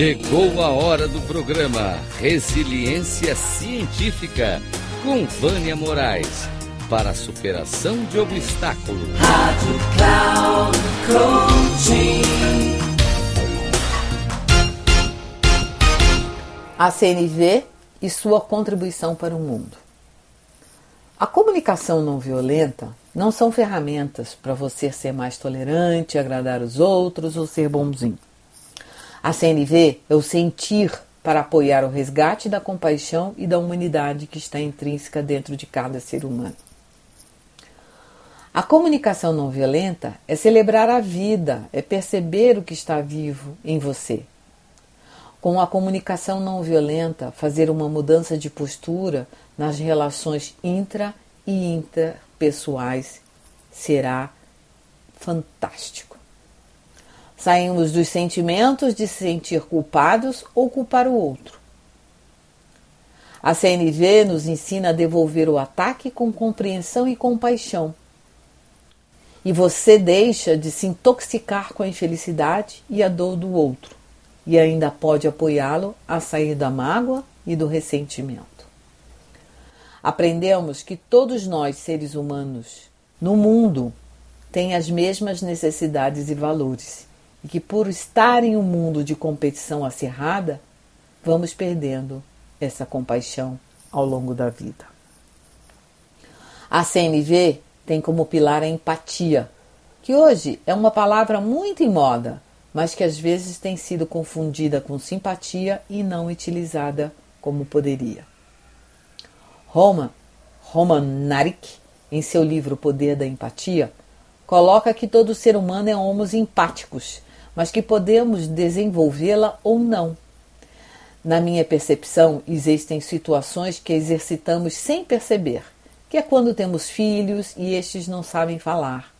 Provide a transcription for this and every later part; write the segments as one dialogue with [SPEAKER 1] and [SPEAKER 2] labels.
[SPEAKER 1] Chegou a hora do programa Resiliência Científica com Vânia Moraes para a superação de obstáculos. Rádio Cloud Coaching.
[SPEAKER 2] A CNV e sua contribuição para o mundo. A comunicação não violenta não são ferramentas para você ser mais tolerante, agradar os outros ou ser bonzinho. A CNV é o sentir para apoiar o resgate da compaixão e da humanidade que está intrínseca dentro de cada ser humano. A comunicação não violenta é celebrar a vida, é perceber o que está vivo em você. Com a comunicação não violenta, fazer uma mudança de postura nas relações intra e interpessoais será fantástico. Saímos dos sentimentos de se sentir culpados ou culpar o outro. A CNV nos ensina a devolver o ataque com compreensão e compaixão. E você deixa de se intoxicar com a infelicidade e a dor do outro, e ainda pode apoiá-lo a sair da mágoa e do ressentimento. Aprendemos que todos nós, seres humanos, no mundo, têm as mesmas necessidades e valores e que, por estar em um mundo de competição acirrada, vamos perdendo essa compaixão ao longo da vida. A CNV tem como pilar a empatia, que hoje é uma palavra muito em moda, mas que às vezes tem sido confundida com simpatia e não utilizada como poderia. Roman, Roman Narik, em seu livro Poder da Empatia, coloca que todo ser humano é homos empáticos mas que podemos desenvolvê-la ou não. Na minha percepção, existem situações que exercitamos sem perceber, que é quando temos filhos e estes não sabem falar.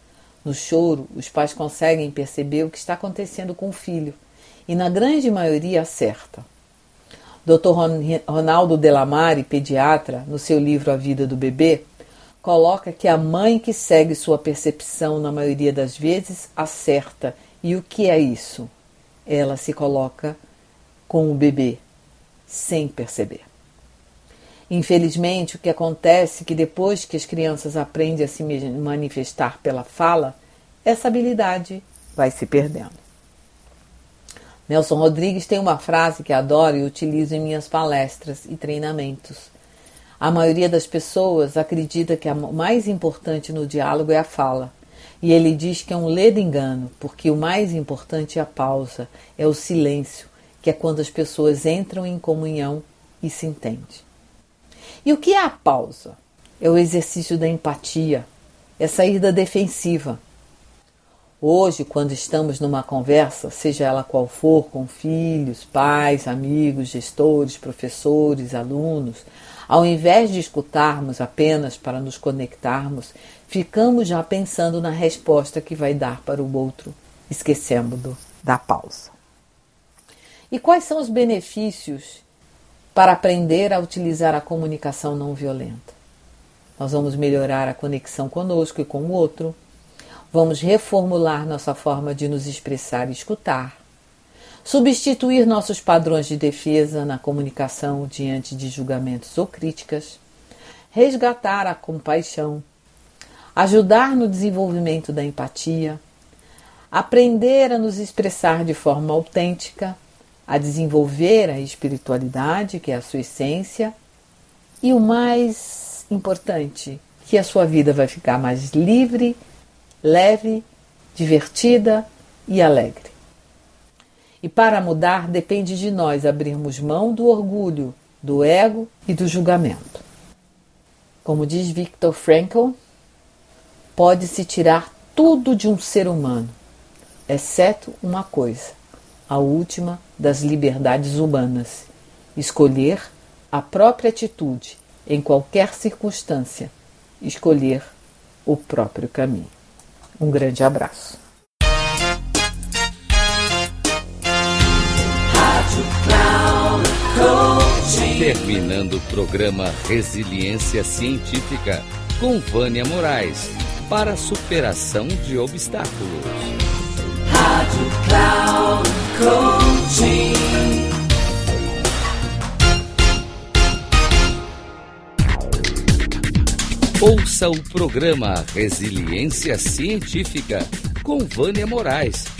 [SPEAKER 2] No choro, os pais conseguem perceber o que está acontecendo com o filho e, na grande maioria, acerta. Dr. Ronaldo Delamare, pediatra, no seu livro A Vida do Bebê, coloca que a mãe que segue sua percepção, na maioria das vezes, acerta e o que é isso? Ela se coloca com o bebê, sem perceber. Infelizmente, o que acontece é que depois que as crianças aprendem a se manifestar pela fala, essa habilidade vai se perdendo. Nelson Rodrigues tem uma frase que adoro e utilizo em minhas palestras e treinamentos. A maioria das pessoas acredita que o mais importante no diálogo é a fala. E ele diz que é um ledo engano, porque o mais importante é a pausa, é o silêncio, que é quando as pessoas entram em comunhão e se entendem. E o que é a pausa? É o exercício da empatia, é sair da defensiva. Hoje, quando estamos numa conversa, seja ela qual for, com filhos, pais, amigos, gestores, professores, alunos, ao invés de escutarmos apenas para nos conectarmos, ficamos já pensando na resposta que vai dar para o outro, esquecendo da pausa. E quais são os benefícios para aprender a utilizar a comunicação não violenta? Nós vamos melhorar a conexão conosco e com o outro, vamos reformular nossa forma de nos expressar e escutar, substituir nossos padrões de defesa na comunicação diante de julgamentos ou críticas, resgatar a compaixão, ajudar no desenvolvimento da empatia, aprender a nos expressar de forma autêntica, a desenvolver a espiritualidade, que é a sua essência, e o mais importante, que a sua vida vai ficar mais livre, leve, divertida e alegre. E para mudar depende de nós abrirmos mão do orgulho, do ego e do julgamento. Como diz Viktor Frankl, Pode-se tirar tudo de um ser humano, exceto uma coisa, a última das liberdades humanas: escolher a própria atitude em qualquer circunstância, escolher o próprio caminho. Um grande abraço.
[SPEAKER 1] Terminando o programa Resiliência Científica com Vânia Moraes para superação de obstáculos. Rádio Cloud Coaching. Ouça o programa Resiliência Científica com Vânia Moraes